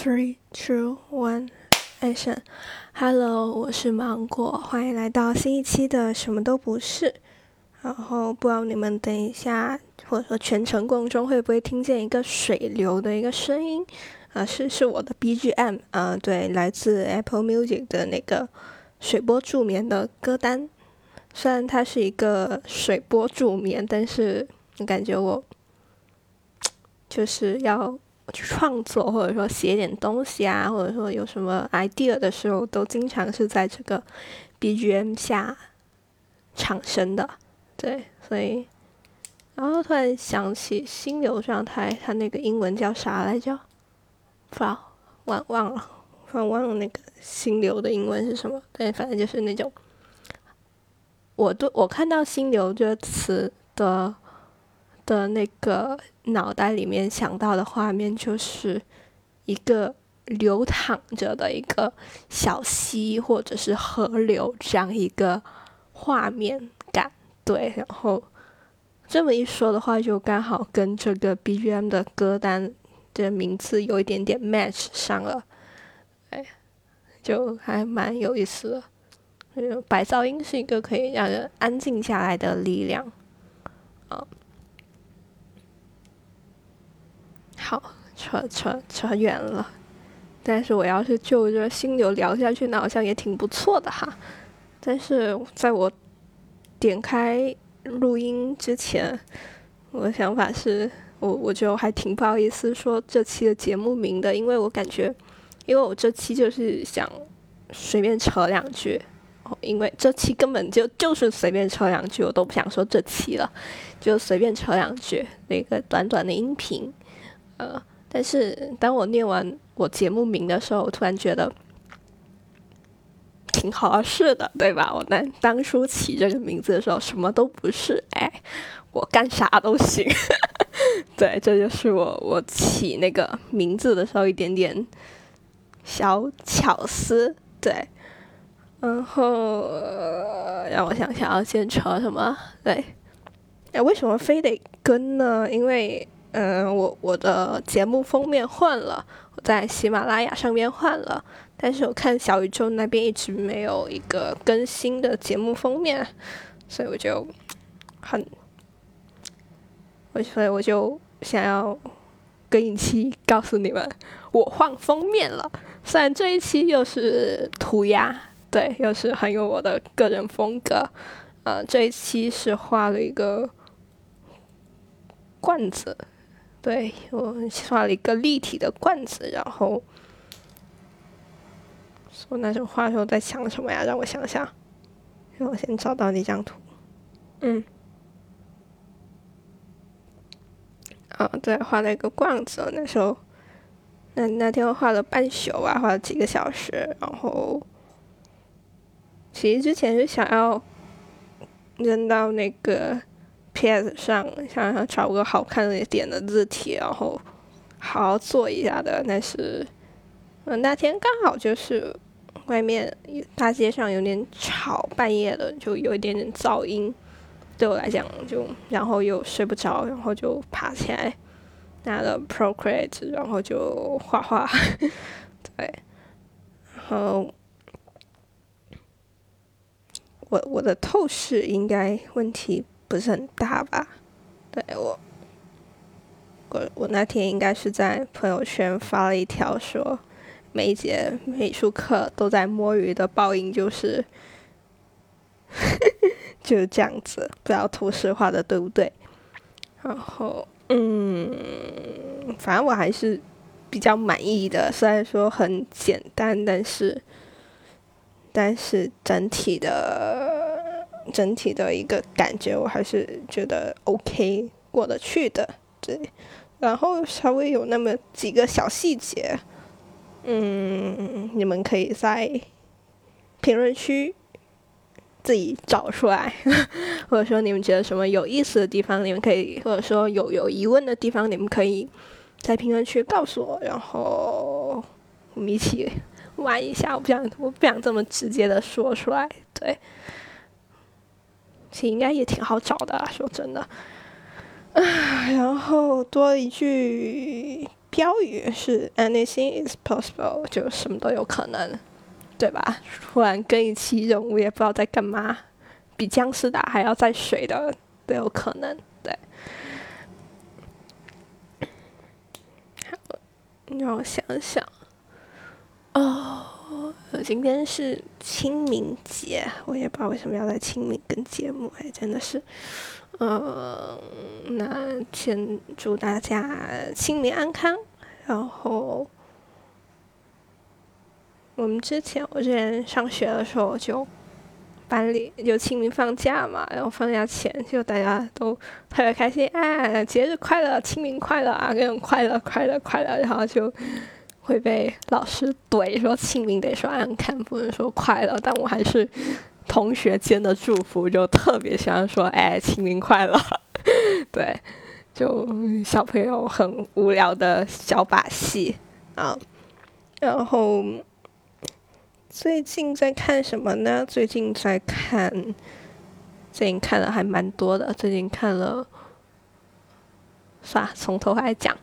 Three, two, one, action! Hello，我是芒果，欢迎来到新一期的什么都不是。然后不知道你们等一下或者说全程过程中会不会听见一个水流的一个声音？啊，是是我的 BGM，啊，对，来自 Apple Music 的那个水波助眠的歌单。虽然它是一个水波助眠，但是我感觉我就是要。去创作，或者说写点东西啊，或者说有什么 idea 的时候，都经常是在这个 BGM 下产生的。对，所以，然后突然想起心流状态，它那个英文叫啥来着？不，忘忘了，突然忘了那个心流的英文是什么？对，反正就是那种，我都我看到心流这个词的。的那个脑袋里面想到的画面就是一个流淌着的一个小溪或者是河流这样一个画面感，对。然后这么一说的话，就刚好跟这个 BGM 的歌单的名字有一点点 match 上了，哎，就还蛮有意思的。白噪音是一个可以让人安静下来的力量，啊。好，扯扯扯远了，但是我要是就着心流聊下去，那好像也挺不错的哈。但是在我点开录音之前，我的想法是我我就还挺不好意思说这期的节目名的，因为我感觉，因为我这期就是想随便扯两句，因为这期根本就就是随便扯两句，我都不想说这期了，就随便扯两句，那个短短的音频。呃，但是当我念完我节目名的时候，我突然觉得挺合适的，对吧？我当当初起这个名字的时候，什么都不是，哎，我干啥都行。对，这就是我我起那个名字的时候一点点小巧思。对，然后让我想想要先扯什么？对，哎，为什么非得跟呢？因为。嗯，我我的节目封面换了，我在喜马拉雅上面换了，但是我看小宇宙那边一直没有一个更新的节目封面，所以我就很，我所以我就想要更一期告诉你们，我换封面了。虽然这一期又是涂鸦，对，又是很有我的个人风格。呃，这一期是画了一个罐子。对我画了一个立体的罐子，然后说那种画的时候在想什么呀？让我想想，让我先找到那张图。嗯，啊，对，画了一个罐子。那时候，那那天我画了半宿吧，画了几个小时。然后，其实之前是想要扔到那个。P.S. 上想想找个好看的点的字体，然后好好做一下的。但是，嗯，那天刚好就是外面大街上有点吵，半夜的就有一点点噪音，对我来讲就然后又睡不着，然后就爬起来拿了 Procreate，然后就画画。对，然后我我的透视应该问题。不是很大吧？对我，我我那天应该是在朋友圈发了一条说，每节美术课都在摸鱼的报应就是，就是这样子，不知道图示画的对不对？然后，嗯，反正我还是比较满意的，虽然说很简单，但是，但是整体的。整体的一个感觉，我还是觉得 OK 过得去的，对。然后稍微有那么几个小细节，嗯，你们可以在评论区自己找出来，或者说你们觉得什么有意思的地方，你们可以，或者说有有疑问的地方，你们可以在评论区告诉我，然后我们一起玩一下。我不想，我不想这么直接的说出来，对。其实应该也挺好找的，说真的。啊，然后多一句标语是 “anything is possible”，就什么都有可能，对吧？突然跟一期任务也不知道在干嘛，比僵尸打还要在水的都有可能，对。让我想想，哦，今天是清明节，我也不知道为什么要在清明跟节目，哎，真的是。嗯，那先祝大家清明安康。然后，我们之前我之前上学的时候，就班里就清明放假嘛，然后放假前就大家都特别开心，哎，节日快乐，清明快乐啊，各种快乐快乐快乐，然后就会被老师怼说清明得说安康，不能说快乐，但我还是。同学间的祝福就特别喜欢说：“哎，清明快乐！” 对，就小朋友很无聊的小把戏啊。然后最近在看什么呢？最近在看，最近看了还蛮多的。最近看了，算了，从头来讲，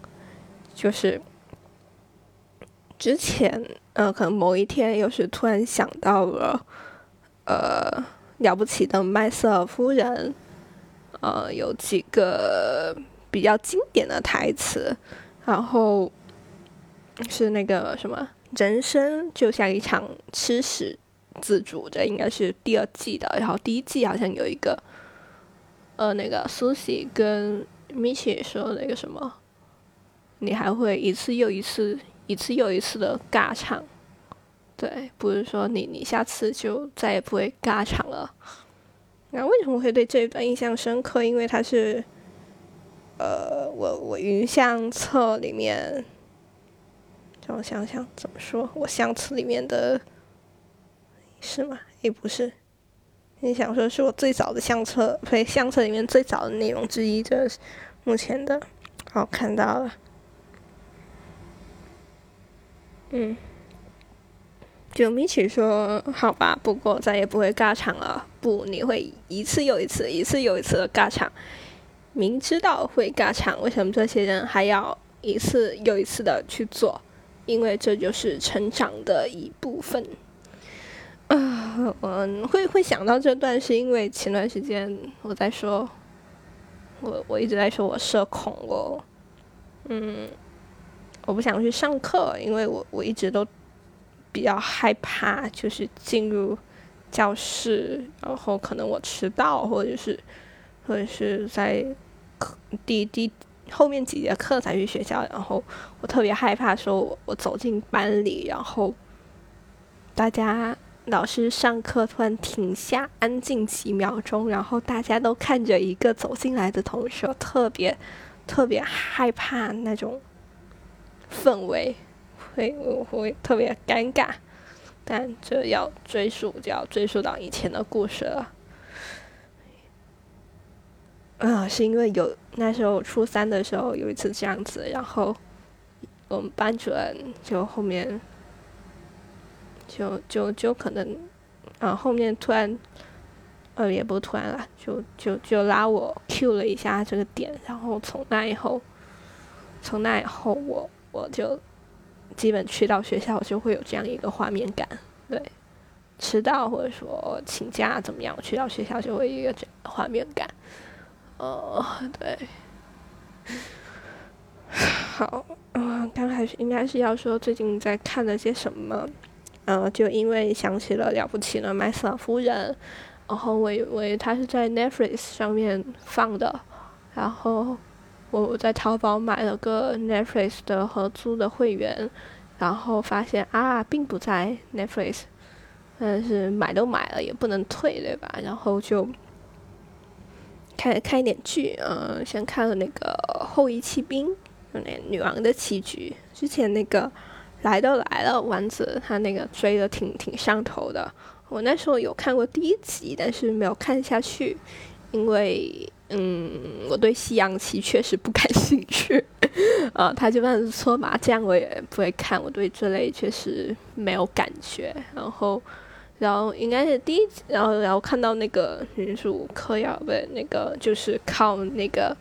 就是之前呃，可能某一天又是突然想到了。呃，了不起的麦瑟尔夫人，呃，有几个比较经典的台词，然后是那个什么，人生就像一场吃屎自助，这应该是第二季的，然后第一季好像有一个，呃，那个苏西跟米奇说那个什么，你还会一次又一次，一次又一次的尬唱。对，不是说你你下次就再也不会尬场了。那为什么会对这一段印象深刻？因为它是，呃，我我云相册里面，让我想想怎么说，我相册里面的，是吗？也不是，你想说是我最早的相册，对，相册里面最早的内容之一，这是目前的，好看到了，嗯。就米奇说：“好吧，不过再也不会尬场了。不，你会一次又一次、一次又一次的尬场。明知道会尬场，为什么这些人还要一次又一次的去做？因为这就是成长的一部分。”啊，我会会想到这段，是因为前段时间我在说，我我一直在说我社恐，我嗯，我不想去上课，因为我我一直都。比较害怕，就是进入教室，然后可能我迟到，或者是，或者是在课第第后面几节课才去学校，然后我特别害怕说，我我走进班里，然后大家老师上课突然停下，安静几秒钟，然后大家都看着一个走进来的同学，特别特别害怕那种氛围。会我会特别尴尬，但这要追溯，就要追溯到以前的故事了。啊，是因为有那时候初三的时候有一次这样子，然后我们班主任就后面就就就可能啊后面突然呃也不突然了，就就就拉我 Q 了一下这个点，然后从那以后，从那以后我我就。基本去到学校就会有这样一个画面感，对，迟到或者说请假怎么样，去到学校就会一个这样画面感，哦，对，好，嗯，刚开始应该是要说最近在看了些什么，呃，就因为想起了了不起的麦瑟尔夫人，然后我以为他是在 Netflix 上面放的，然后。我在淘宝买了个 Netflix 的合租的会员，然后发现啊，并不在 Netflix，但是买都买了也不能退，对吧？然后就看看一点剧，嗯，先看了那个《后羿弃兵》，那女王的棋局。之前那个来都来了，丸子他那个追的挺挺上头的。我那时候有看过第一集，但是没有看下去，因为。嗯，我对西洋棋确实不感兴趣，啊，他就算是搓麻将我也不会看，我对这类确实没有感觉。然后，然后应该是第一集，然后然后看到那个女主嗑药不那个就是靠那个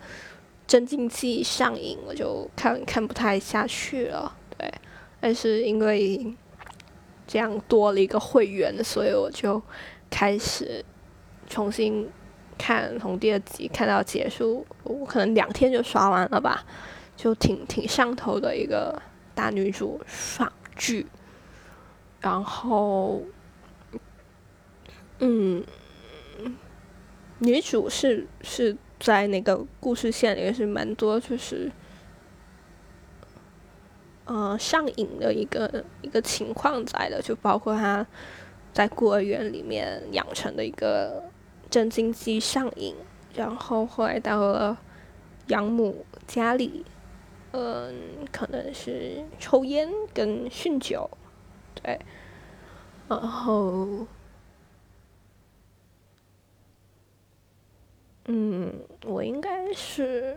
真经济上映，我就看看不太下去了。对，但是因为这样多了一个会员，所以我就开始重新看，从第二集看到结束，我可能两天就刷完了吧，就挺挺上头的一个大女主爽剧。然后，嗯，女主是是。在那个故事线里面是蛮多，就是，呃，上瘾的一个一个情况在的，就包括他在孤儿院里面养成的一个镇静剂上瘾，然后后来到了养母家里，嗯，可能是抽烟跟酗酒，对，然后。嗯，我应该是，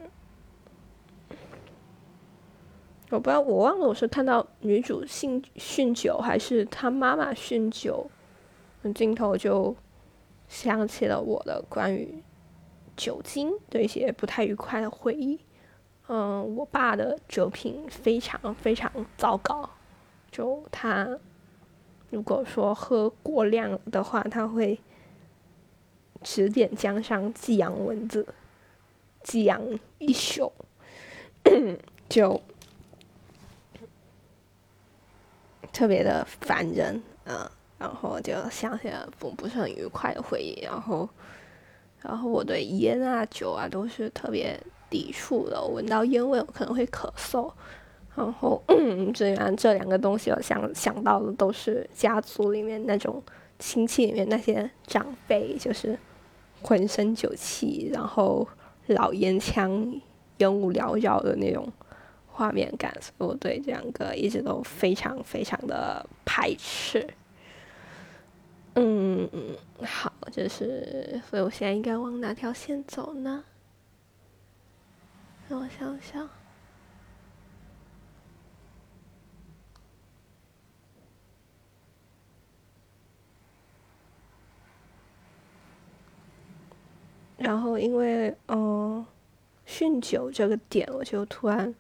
我不知道，我忘了我是看到女主酗酗酒，还是她妈妈酗酒，镜头就想起了我的关于酒精的一些不太愉快的回忆。嗯，我爸的酒品非常非常糟糕，就他如果说喝过量的话，他会。指点江山，寄养蚊子，寄养一宿，就特别的烦人，嗯，然后就想起了不不是很愉快的回忆，然后，然后我对烟啊酒啊都是特别抵触的，闻到烟味我可能会咳嗽，然后，嗯这样这两个东西我想想到的都是家族里面那种亲戚里面那些长辈，就是。浑身酒气，然后老烟枪、烟雾缭绕的那种画面感，所以我对这两个一直都非常非常的排斥。嗯嗯，好，就是，所以我现在应该往哪条线走呢？让我想想。然后因为嗯，酗酒这个点，我就突然，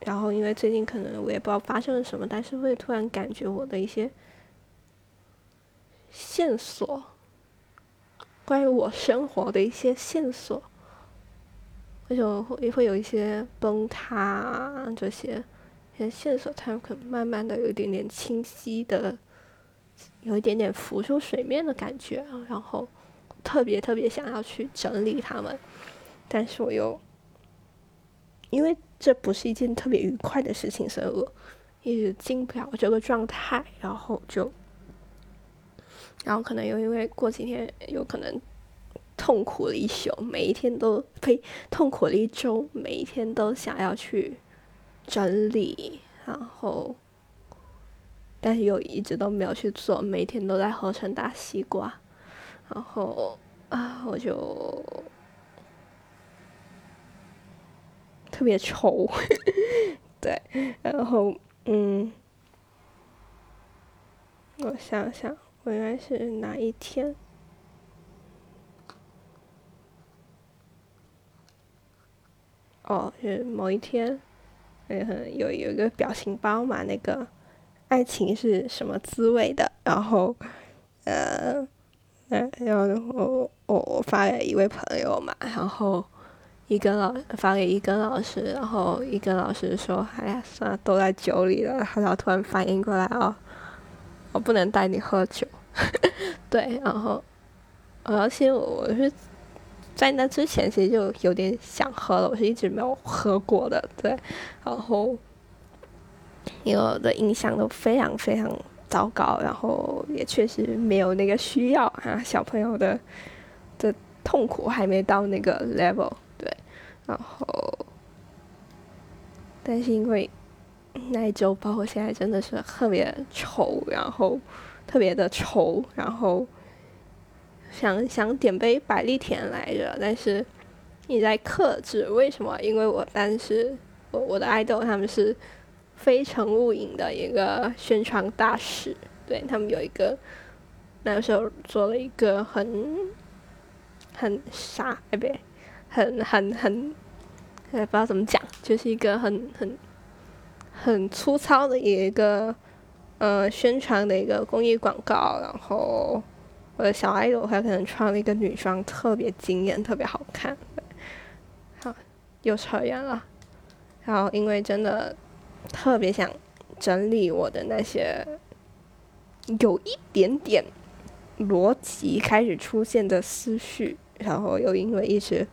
然后因为最近可能我也不知道发生了什么，但是会突然感觉我的一些线索，关于我生活的一些线索，为什么会会有一些崩塌啊这些，些线索它可能慢慢的有一点点清晰的，有一点点浮出水面的感觉，然后。特别特别想要去整理它们，但是我又因为这不是一件特别愉快的事情，所以我一直进不了这个状态，然后就，然后可能又因为过几天有可能痛苦了一宿，每一天都呸痛苦了一周，每一天都想要去整理，然后，但是又一直都没有去做，每天都在合成大西瓜。然后啊，我就特别愁，对，然后嗯，我想想，我应该是哪一天？哦，是某一天，嗯，有有一个表情包嘛，那个爱情是什么滋味的？然后，呃。嗯，然后我我发给一位朋友嘛，然后一根老发给一根老师，然后一根老师说：“哎呀，算了，都在酒里了。”然后突然反应过来哦，我不能带你喝酒。对，然后而且我是在那之前其实就有点想喝了，我是一直没有喝过的。对，然后因为我的印象都非常非常。糟糕，然后也确实没有那个需要啊，小朋友的的痛苦还没到那个 level，对，然后，但是因为那一周，包括现在真的是特别愁，然后特别的愁，然后想想点杯百利甜来着，但是你在克制，为什么？因为我当时我我的爱豆他们是。非诚勿扰的一个宣传大使，对他们有一个那个时候做了一个很很傻哎不对，很很很，也不知道怎么讲，就是一个很很很粗糙的一个呃宣传的一个公益广告，然后我的小爱豆还可能穿了一个女装，特别惊艳，特别好看。好，又扯远了。然后因为真的特别想整理我的那些有一点点逻辑开始出现的思绪，然后又因为一直。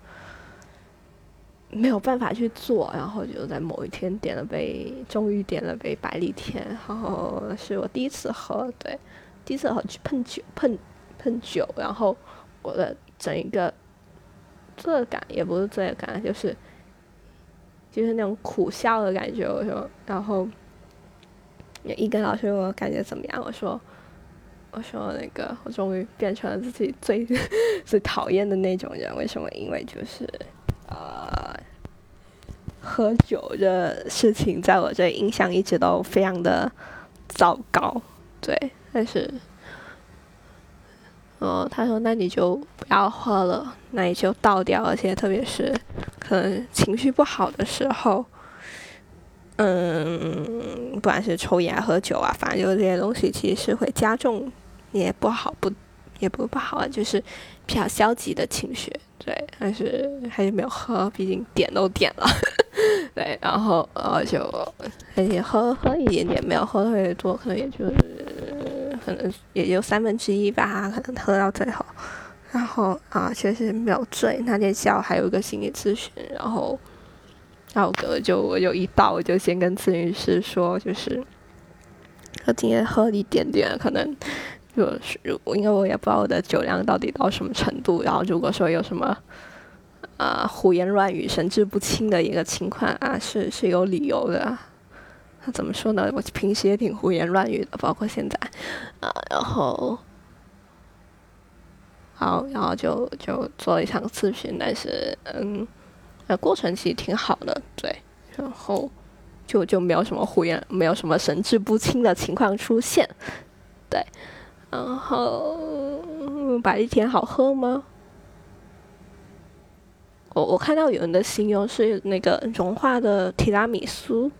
没有办法去做，然后就在某一天点了杯，终于点了杯百利甜，然后是我第一次喝，对，第一次喝去碰酒，碰碰酒，然后我的整一个罪恶感也不是罪恶感，就是就是那种苦笑的感觉。我说，然后一根老师问我感觉怎么样，我说，我说那个我终于变成了自己最 最讨厌的那种人，为什么？因为就是。呃，喝酒的事情在我这印象一直都非常的糟糕，对。但是，哦，他说：“那你就不要喝了，那你就倒掉。而且，特别是可能情绪不好的时候，嗯，不管是抽烟、喝酒啊，反正就是这些东西，其实是会加重，也不好，不也不不好啊，就是比较消极的情绪。”对，但是还是没有喝，毕竟点都点了。对，然后呃就也喝喝一点点，没有喝特别多，可能也就是可能也就三分之一吧，可能喝到最后。然后啊，确实没有醉。那天下午还有一个心理咨询，然后然后我就我就一到我就先跟咨询师说，就是我今天喝一点点，可能。就是我，因为我也不知道我的酒量到底到什么程度。然后如果说有什么，啊胡言乱语、神志不清的一个情况啊，是是有理由的。那怎么说呢？我平时也挺胡言乱语的，包括现在，啊，然后，好，然后就就做了一场咨询，但是嗯，呃，过程其实挺好的，对，然后就就没有什么胡言，没有什么神志不清的情况出现，对。然后，百利甜好喝吗？我我看到有人的形容是那个融化的提拉米苏，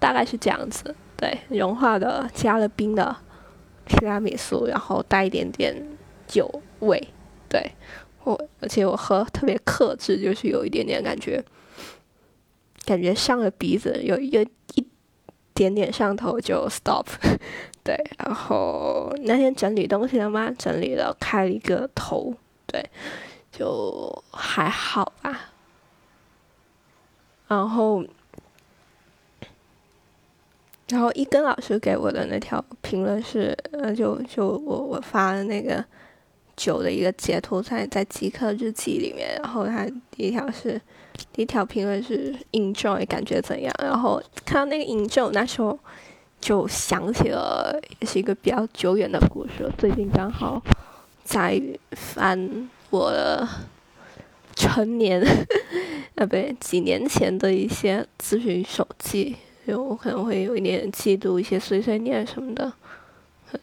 大概是这样子。对，融化的加了冰的提拉米苏，然后带一点点酒味。对，我而且我喝特别克制，就是有一点点感觉，感觉上了鼻子，有一个一点点上头就 stop。对，然后那天整理东西了吗？整理了，开了一个头，对，就还好吧。然后，然后一根老师给我的那条评论是，呃，就就我我发的那个酒的一个截图在在极客日记里面，然后他第一条是第一条评论是 enjoy 感觉怎样？然后看到那个 enjoy 那时候。就想起了，也是一个比较久远的故事。最近刚好在翻我的成年，啊不对，几年前的一些咨询手记，就我可能会有一点记录一些碎碎念什么的。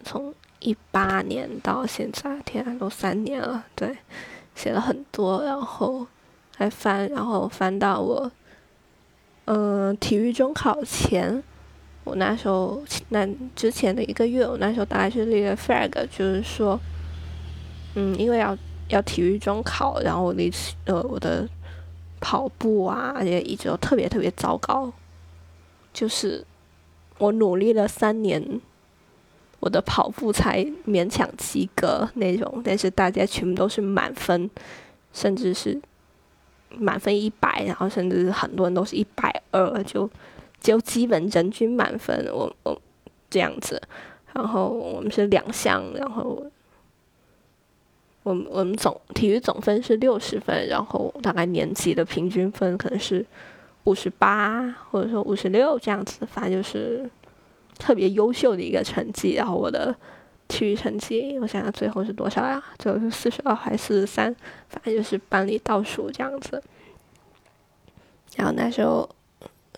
从一八年到现在，天啊，都三年了，对，写了很多，然后还翻，然后翻到我，嗯，体育中考前。我那时候，那之前的一个月，我那时候大概是立个 flag，就是说，嗯，因为要要体育中考，然后我的呃我的跑步啊也一直都特别特别糟糕，就是我努力了三年，我的跑步才勉强及格那种，但是大家全部都是满分，甚至是满分一百，然后甚至很多人都是一百二就。就基本人均满分，我我这样子，然后我们是两项，然后我们我们总体育总分是六十分，然后大概年级的平均分可能是五十八或者说五十六这样子，反正就是特别优秀的一个成绩。然后我的体育成绩，我想想最后是多少呀？最后是四十二还是四十三？反正就是班里倒数这样子。然后那时候。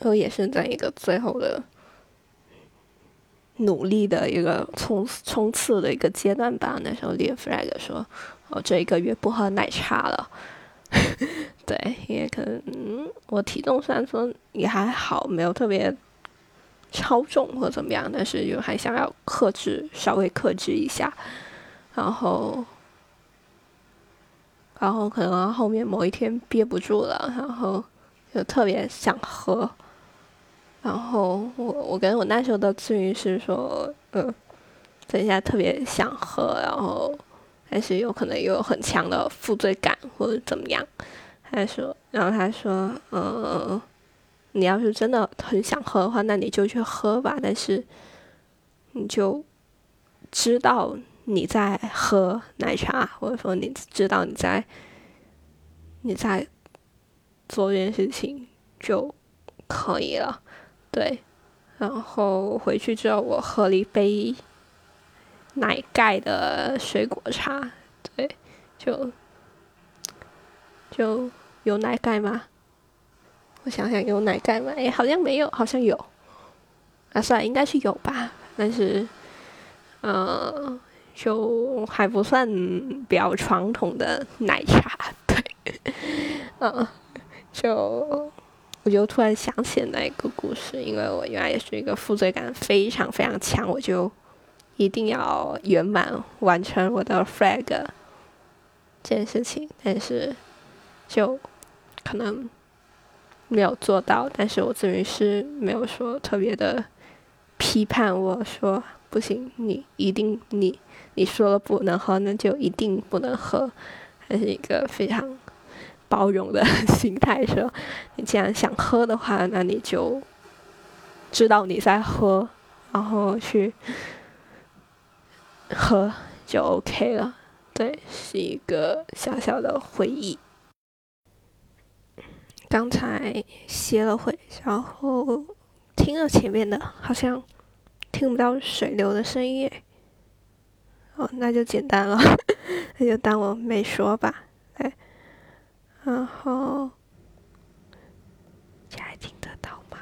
我也是在一个最后的努力的一个冲冲刺的一个阶段吧。那时候立 flag 说，我这一个月不喝奶茶了。对，因为可能我体重虽然说也还好，没有特别超重或怎么样，但是就还想要克制，稍微克制一下，然后，然后可能后面某一天憋不住了，然后就特别想喝，然后我我跟我那时候的咨询师说，嗯，等一下特别想喝，然后。但是有可能有很强的负罪感或者怎么样，他说，然后他说，嗯，你要是真的很想喝的话，那你就去喝吧。但是，你就知道你在喝奶茶，或者说你知道你在你在做这件事情就可以了。对，然后回去之后，我喝了一杯。奶盖的水果茶，对，就就有奶盖吗？我想想，有奶盖吗？哎，好像没有，好像有。啊，算了，应该是有吧。但是，嗯，就还不算比较传统的奶茶，对。嗯，就我就突然想起那一个故事，因为我原来也是一个负罪感非常非常强，我就。一定要圆满完成我的 flag 这件事情，但是就可能没有做到。但是我咨询师没有说特别的批判我说不行，你一定你你说了不能喝，那就一定不能喝，还是一个非常包容的 心态。说你既然想喝的话，那你就知道你在喝，然后去。喝就 OK 了，对，是一个小小的回忆。刚才歇了会，然后听了前面的，好像听不到水流的声音。哦，那就简单了，那就当我没说吧。哎，然后。现在听得到吗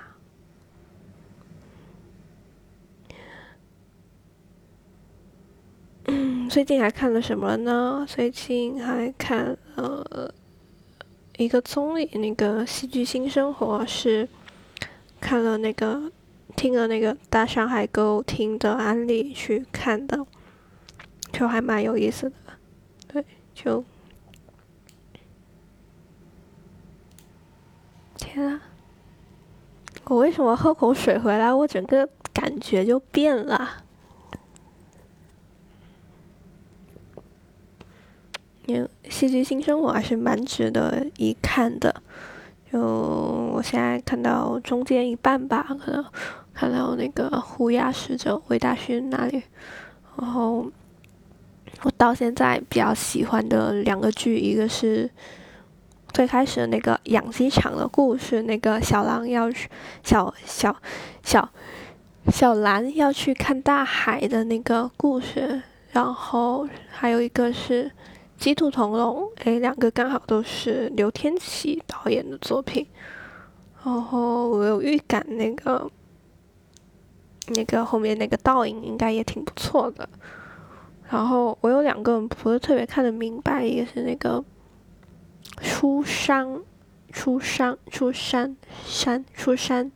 最近还看了什么呢？最近还看了一个综艺，那个《戏剧新生活》是看了那个听了那个大上海歌舞厅的安利去看的，就还蛮有意思的。对，就天啊！我为什么喝口水回来，我整个感觉就变了？《因戏剧新生活》还是蛮值得一看的，就我现在看到中间一半吧，可能看到那个胡鸦使者魏大勋那里，然后我到现在比较喜欢的两个剧，一个是最开始的那个养鸡场的故事，那个小狼要去小小小小蓝要去看大海的那个故事，然后还有一个是。《鸡兔同笼》哎，两个刚好都是刘天琪导演的作品，然后我有预感那个那个后面那个倒影应该也挺不错的。然后我有两个不是特别看得明白，一个是那个出山出山出山山出山，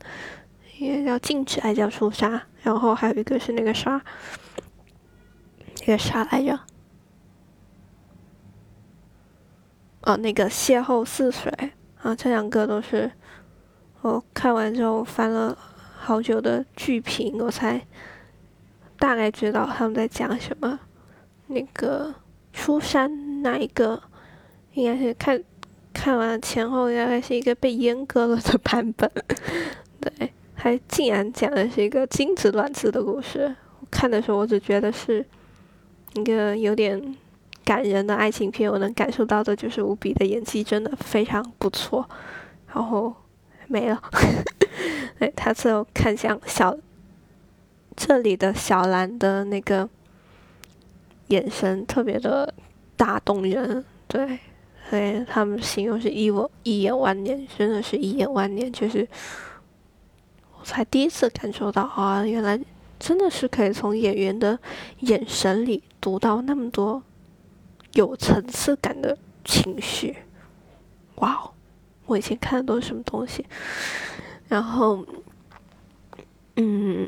也叫禁止还叫出沙，然后还有一个是那个啥，那个啥来着？哦，那个邂逅似水啊，这两个都是我看完之后翻了好久的剧评，我才大概知道他们在讲什么。那个出山那一个，应该是看看完前后，应该是一个被阉割了的版本。对，还竟然讲的是一个精子卵子的故事。看的时候，我只觉得是一个有点。感人的爱情片，我能感受到的就是无比的演技，真的非常不错。然后没了，哎，他最后看向小这里的小兰的那个眼神特别的打动人，对，所以他们形容是一我一眼万年，真的是一眼万年，就是我才第一次感受到啊，原来真的是可以从演员的眼神里读到那么多。有层次感的情绪，哇哦，我以前看的都是什么东西？然后，嗯，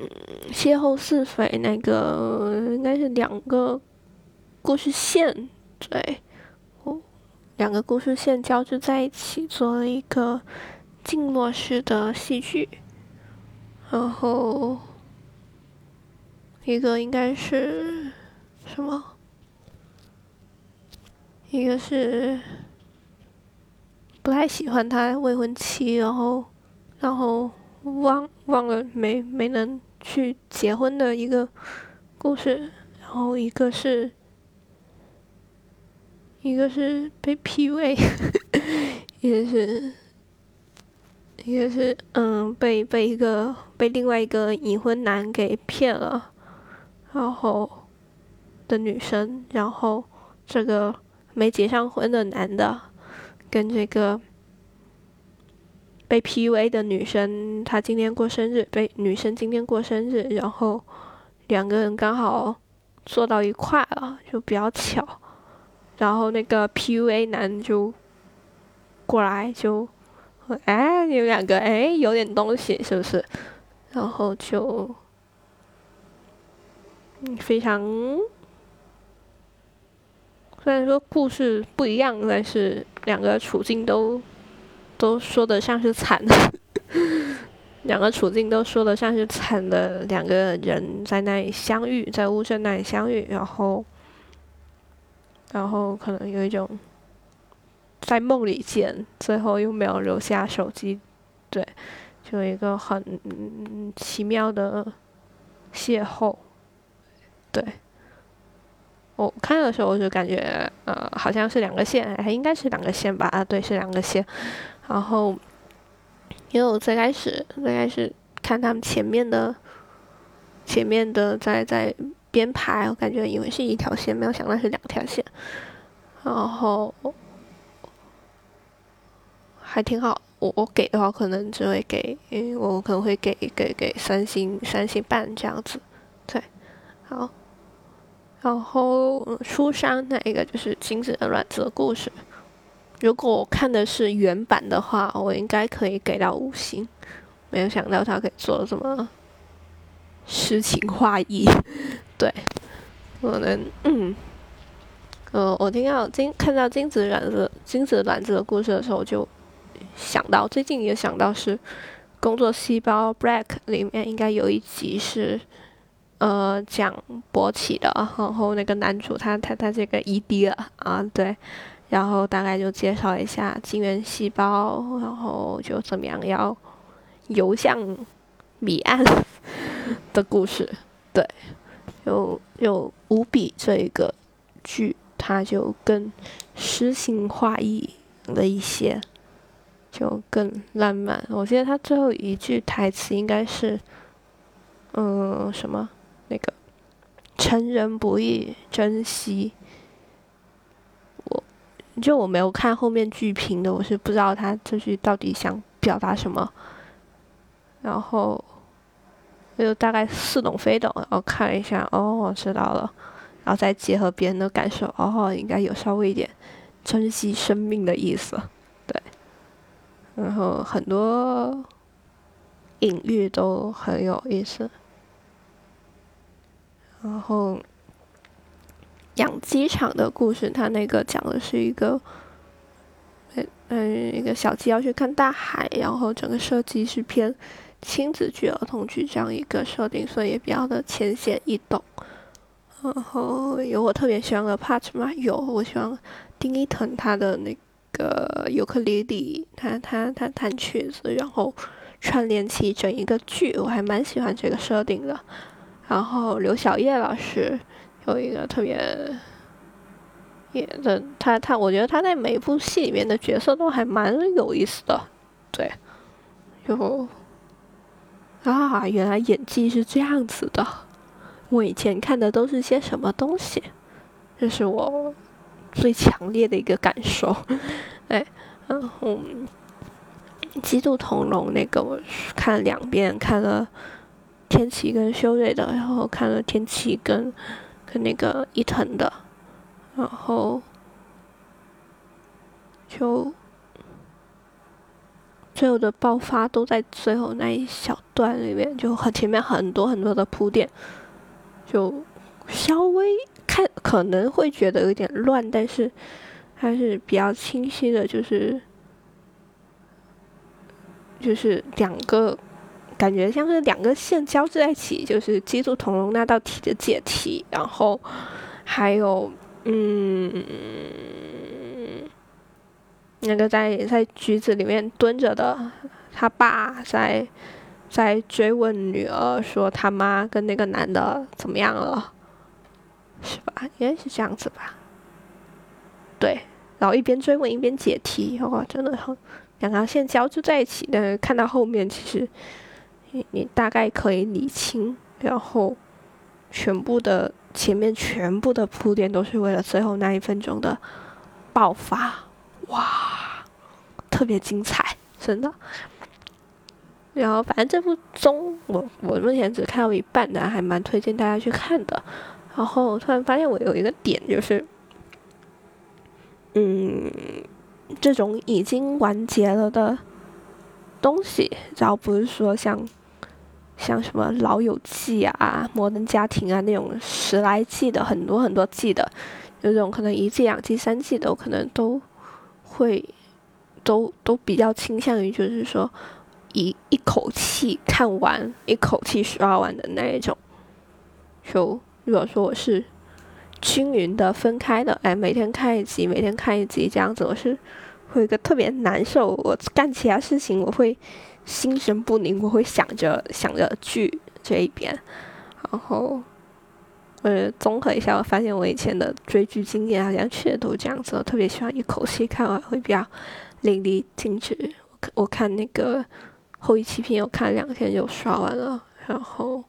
邂逅似非那个应该是两个故事线，对，两个故事线交织在一起，做了一个静默式的戏剧。然后，一个应该是什么？一个是不太喜欢他未婚妻，然后，然后忘忘了没没能去结婚的一个故事，然后一个是，一个是被 PUA，也是。一个是嗯，被被一个被另外一个已婚男给骗了，然后的女生，然后这个没结上婚的男的跟这个被 PUA 的女生，她今天过生日，被女生今天过生日，然后两个人刚好坐到一块了，就比较巧，然后那个 PUA 男就过来就。哎，你们两个哎，有点东西是不是？然后就，嗯，非常，虽然说故事不一样，但是两个处境都都说的像是惨的，两个处境都说的像是惨的两个人在那里相遇，在乌镇那里相遇，然后，然后可能有一种。在梦里见，最后又没有留下手机，对，就一个很奇妙的邂逅，对。我看的时候我就感觉，呃，好像是两个线，还应该是两个线吧？啊，对，是两个线。然后，因为我最开始最开始看他们前面的前面的在在编排，我感觉以为是一条线，没有想到是两条线，然后。还挺好，我我给的话可能只会给，因为我可能会给给给三星三星半这样子，对，好，然后书商那一个就是金子的卵子的故事，如果我看的是原版的话，我应该可以给到五星，没有想到他可以做这么诗情画意，对，可能，嗯，呃，我听到金看到金子卵子金子卵子的故事的时候就。想到最近也想到是《工作细胞》Black 里面应该有一集是，呃，讲勃起的，然后那个男主他他他这个 ED 了啊，对，然后大概就介绍一下精原细胞，然后就怎么样要游向彼岸的故事，对，有有无比这一个剧，它就更诗情画意了一些。就更浪漫。我记得他最后一句台词应该是，嗯，什么那个“成人不易珍惜”。我就我没有看后面剧评的，我是不知道他这句到底想表达什么。然后就大概似懂非懂，然后看一下，哦，知道了。然后再结合别人的感受，哦，应该有稍微一点珍惜生命的意思。对然后很多隐喻都很有意思。然后养鸡场的故事，它那个讲的是一个，嗯，一个小鸡要去看大海，然后整个设计是偏亲子剧、儿童剧这样一个设定，所以也比较的浅显易懂。然后有我特别喜欢的 part 吗？有，我喜欢丁一腾他的那。个尤克里里，他他他弹曲子，然后串联起整一个剧，我还蛮喜欢这个设定的。然后刘晓叶老师有一个特别演的，他他我觉得他在每部戏里面的角色都还蛮有意思的，对，就啊，原来演技是这样子的，我以前看的都是些什么东西，这是我。最强烈的一个感受，哎，然后《基督同龙》那个我看了两遍，看了天启跟修睿的，然后看了天启跟跟那个伊藤的，然后就最后的爆发都在最后那一小段里面，就很前面很多很多的铺垫，就稍微看可能会觉得有点乱，但是还是比较清晰的，就是就是两个感觉像是两个线交织在一起，就是基督同龙那道题的解题，然后还有嗯。那个在在局子里面蹲着的，他爸在在追问女儿，说他妈跟那个男的怎么样了，是吧？应该是这样子吧。对，然后一边追问一边解题，哇，真的很两条线交织在一起。但是看到后面，其实你你大概可以理清，然后全部的前面全部的铺垫都是为了最后那一分钟的爆发。哇，特别精彩，真的。然后，反正这部综我我目前只看到一半的，还蛮推荐大家去看的。然后突然发现我有一个点，就是，嗯，这种已经完结了的东西，然后不是说像像什么《老友记》啊、《摩登家庭》啊那种十来季的、很多很多季的，有种可能一季、两季、三季的，可能都。会，都都比较倾向于就是说，一一口气看完，一口气刷完的那一种。就如果说我是均匀的分开的，哎，每天看一集，每天看一集这样子，我是会一个特别难受。我干其他事情，我会心神不宁，我会想着想着剧这一边，然后。呃，综合一下，我发现我以前的追剧经验好像确实都这样子。我特别喜欢一口气看完，会比较淋漓尽致。我我看那个《后羿弃兵》，我看两天就刷完了。然后，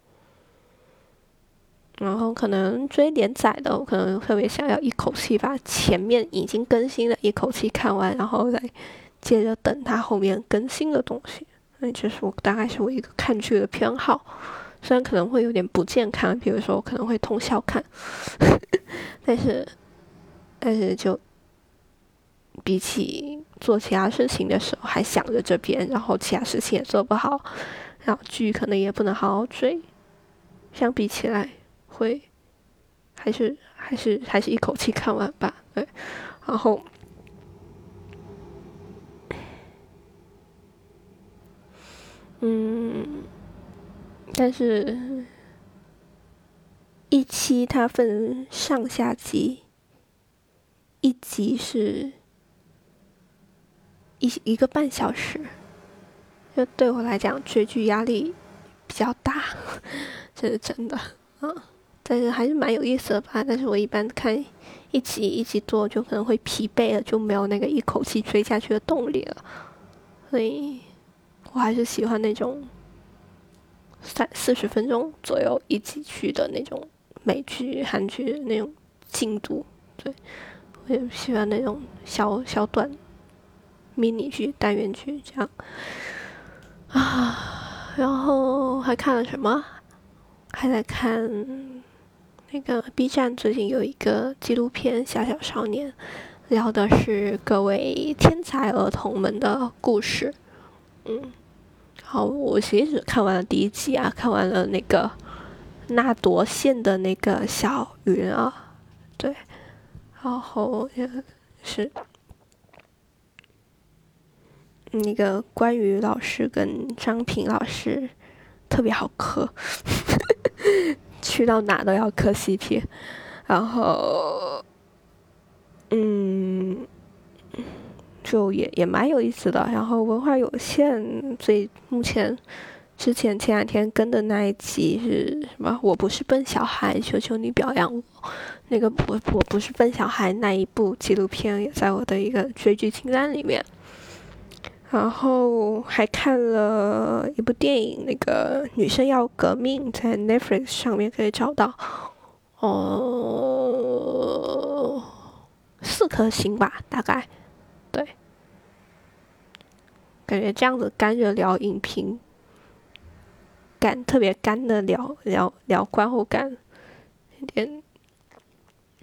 然后可能追连载的，我可能特别想要一口气把前面已经更新的一口气看完，然后再接着等它后面更新的东西。那这是我大概是我一个看剧的偏好。虽然可能会有点不健康，比如说我可能会通宵看，但是，但是就比起做其他事情的时候还想着这边，然后其他事情也做不好，然后剧可能也不能好好追，相比起来会还是还是还是一口气看完吧，对，然后，嗯。但是，一期它分上下集，一集是一一个半小时，就对我来讲追剧压力比较大，这是真的啊。但是还是蛮有意思的吧。但是我一般看一集一集做，就可能会疲惫了，就没有那个一口气追下去的动力了。所以我还是喜欢那种。三四十分钟左右一集剧的那种美剧、韩剧那种进度，对，我也喜欢那种小小短迷你剧、单元剧这样啊。然后还看了什么？还在看那个 B 站最近有一个纪录片《小小少年》，聊的是各位天才儿童们的故事，嗯。好，我其实看完了第一集啊，看完了那个纳朵县的那个小云啊，对，然后也是那个关于老师跟张平老师特别好磕，去到哪都要磕 CP，然后嗯。就也也蛮有意思的，然后文化有限，所以目前之前前两天跟的那一集是什么？我不是笨小孩，求求你表扬我。那个我我不是笨小孩那一部纪录片也在我的一个追剧清单里面。然后还看了一部电影，那个女生要革命，在 Netflix 上面可以找到，哦，四颗星吧，大概。对，感觉这样子干着聊影评，干特别干的聊聊聊观后感，有点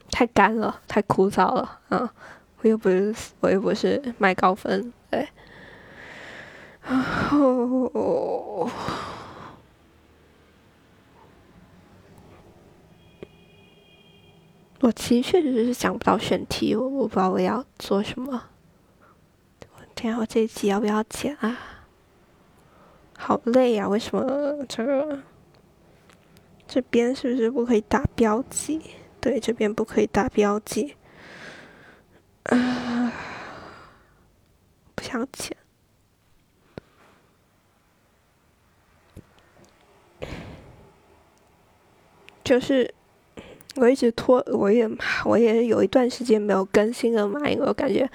太干了，太枯燥了啊！我又不是我又不是卖高分，对然后。我其实确实是想不到选题，我我不知道我要做什么。天啊，我这一集要不要剪啊？好累呀！为什么这个这边是不是不可以打标记？对，这边不可以打标记。啊，不想剪，就是。我一直拖，我也我也有一段时间没有更新了嘛，因为我感觉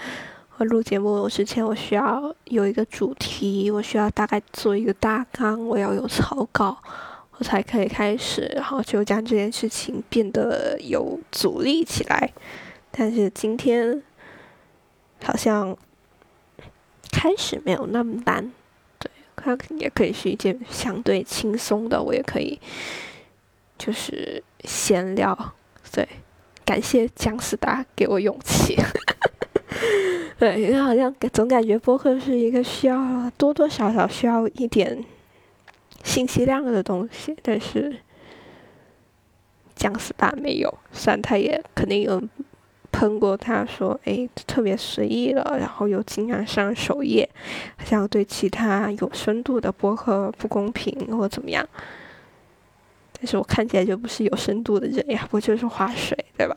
录节目之前我需要有一个主题，我需要大概做一个大纲，我要有草稿，我才可以开始，然后就将这件事情变得有阻力起来。但是今天好像开始没有那么难，对，它也可以是一件相对轻松的，我也可以。就是闲聊，对，感谢姜思达给我勇气。对，因为好像总感觉播客是一个需要多多少少需要一点信息量的东西，但是姜思达没有，虽然他也肯定有喷过，他说哎特别随意了，然后又经常上首页，好像对其他有深度的播客不公平或怎么样。但是我看起来就不是有深度的人呀，不就是划水，对吧？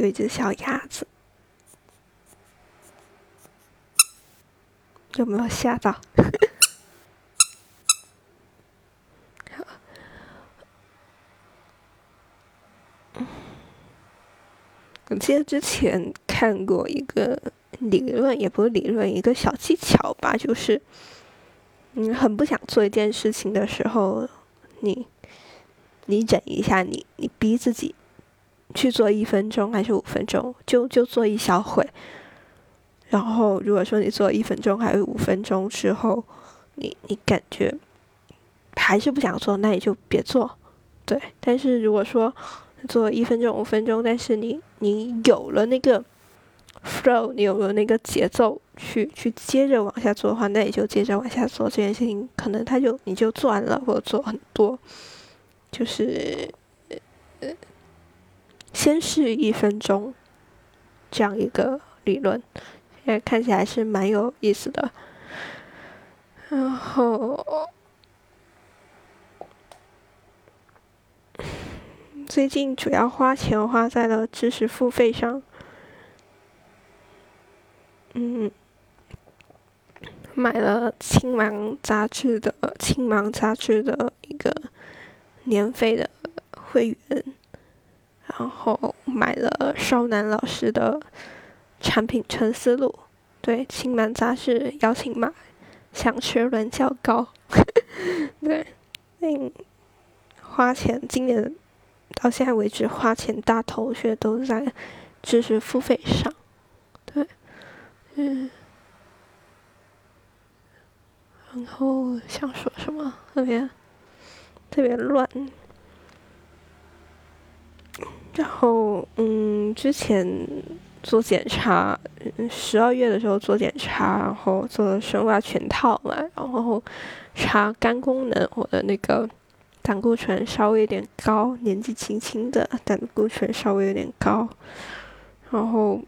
有一只小鸭子，有没有吓到？我记得之前看过一个。理论也不是理论，一个小技巧吧，就是，嗯，很不想做一件事情的时候，你，你忍一下，你你逼自己去做一分钟还是五分钟，就就做一小会。然后如果说你做一分钟还是五分钟之后，你你感觉还是不想做，那你就别做，对。但是如果说做一分钟五分钟，但是你你有了那个。flow，你有没有那个节奏去去接着往下做的话，那你就接着往下做这件事情，可能他就你就做完了，或者做很多，就是呃，先试一分钟这样一个理论，现在看起来是蛮有意思的。然后最近主要花钱花在了知识付费上。嗯，买了《青芒》杂志的《青芒》杂志的一个年费的会员，然后买了少南老师的产品陈思路，对《青芒》杂志邀请码，想学伦教高，对，嗯，花钱，今年到现在为止花钱大头却都在知识付费上。对嗯，然后想说什么？特别特别乱。然后，嗯，之前做检查，十二月的时候做检查，然后做了生化全套嘛，然后查肝功能，我的那个胆固醇稍微有点高，年纪轻轻的胆固醇稍微有点高，然后。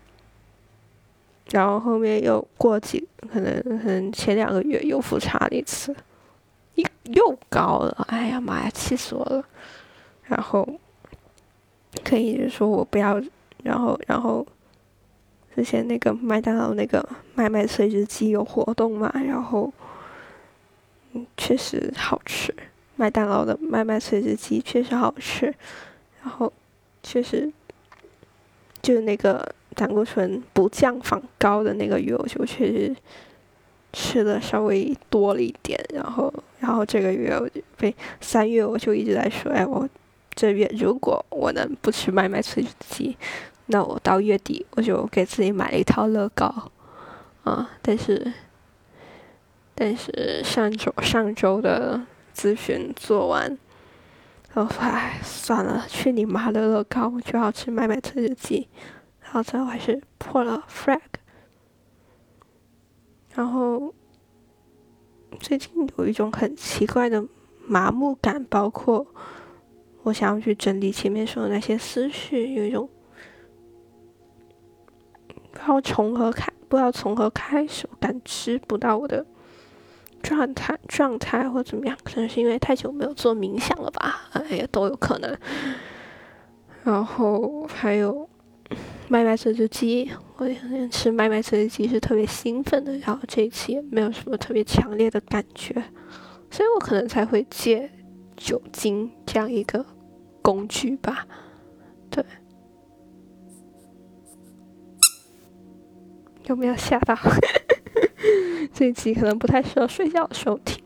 然后后面又过几，可能可能前两个月又复查了一次，又又高了，哎呀妈呀，气死我了！然后可以就说我不要，然后然后之前那个麦当劳那个麦麦脆汁鸡有活动嘛，然后嗯确实好吃，麦当劳的麦麦脆汁鸡确实好吃，然后确实就是那个。胆固醇不降反高的那个月，我就确实吃的稍微多了一点。然后，然后这个月我就被三月我就一直在说，哎，我这月如果我能不吃麦麦脆鸡，那我到月底我就给自己买了一套乐高啊。但是，但是上周上周的咨询做完，我说，哎，算了，去你妈的乐高，我就要吃麦麦脆鸡。然后最后还是破了 flag。然后最近有一种很奇怪的麻木感，包括我想要去整理前面说的那些思绪，有一种不知道从何开，不知道从何开始，感知不到我的状态状态或怎么样，可能是因为太久没有做冥想了吧，哎呀，都有可能。然后还有。麦麦这只鸡，我也吃麦麦这只鸡是特别兴奋的，然后这一次也没有什么特别强烈的感觉，所以我可能才会借酒精这样一个工具吧。对，有没有吓到？这一集可能不太适合睡觉的时候听。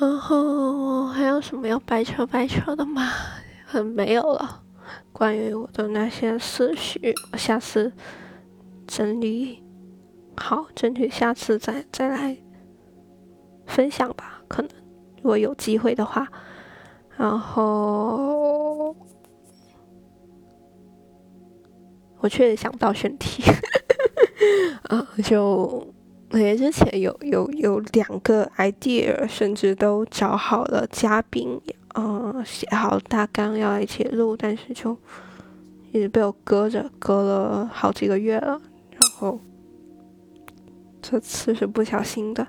然后还有什么要掰扯掰扯的吗？没有了，关于我的那些思绪，我下次整理好，争取下次再再来分享吧。可能如果有机会的话，然后我确实想到选题，啊，就我之前有有有两个 idea，甚至都找好了嘉宾。嗯，写好大纲要一起录，但是就一直被我搁着，搁了好几个月了。然后这次是不小心的，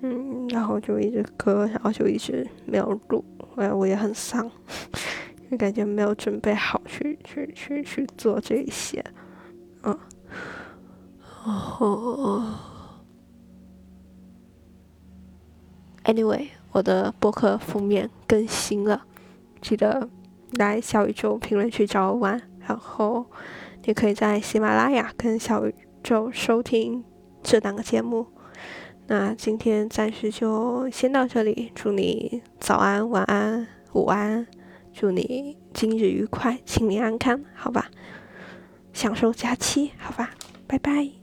嗯，然后就一直搁，然后就一直没有录。哎，我也很丧，就感觉没有准备好去去去去做这些，嗯，哦，anyway。我的博客封面更新了，记得来小宇宙评论区找我玩。然后你可以在喜马拉雅跟小宇宙收听这两个节目。那今天暂时就先到这里，祝你早安、晚安、午安，祝你今日愉快、清明安康，好吧？享受假期，好吧？拜拜。